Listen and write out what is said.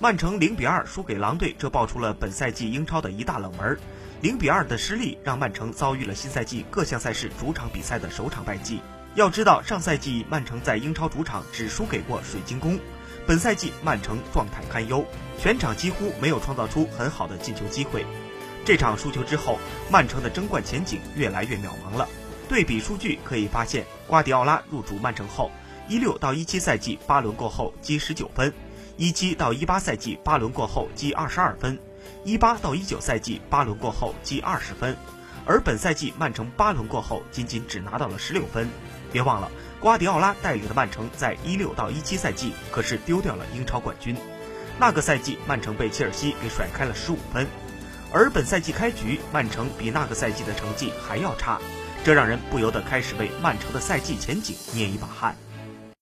曼城零比二输给狼队，这爆出了本赛季英超的一大冷门。零比二的失利让曼城遭遇了新赛季各项赛事主场比赛的首场败绩。要知道，上赛季曼城在英超主场只输给过水晶宫，本赛季曼城状态堪忧，全场几乎没有创造出很好的进球机会。这场输球之后，曼城的争冠前景越来越渺茫了。对比数据可以发现，瓜迪奥拉入主曼城后，一六到一七赛季八轮过后积十九分。一七到一八赛季八轮过后积二十二分，一八到一九赛季八轮过后积二十分，而本赛季曼城八轮过后仅仅只拿到了十六分。别忘了，瓜迪奥拉带领的曼城在一六到一七赛季可是丢掉了英超冠军，那个赛季曼城被切尔西给甩开了十五分，而本赛季开局曼城比那个赛季的成绩还要差，这让人不由得开始为曼城的赛季前景捏一把汗。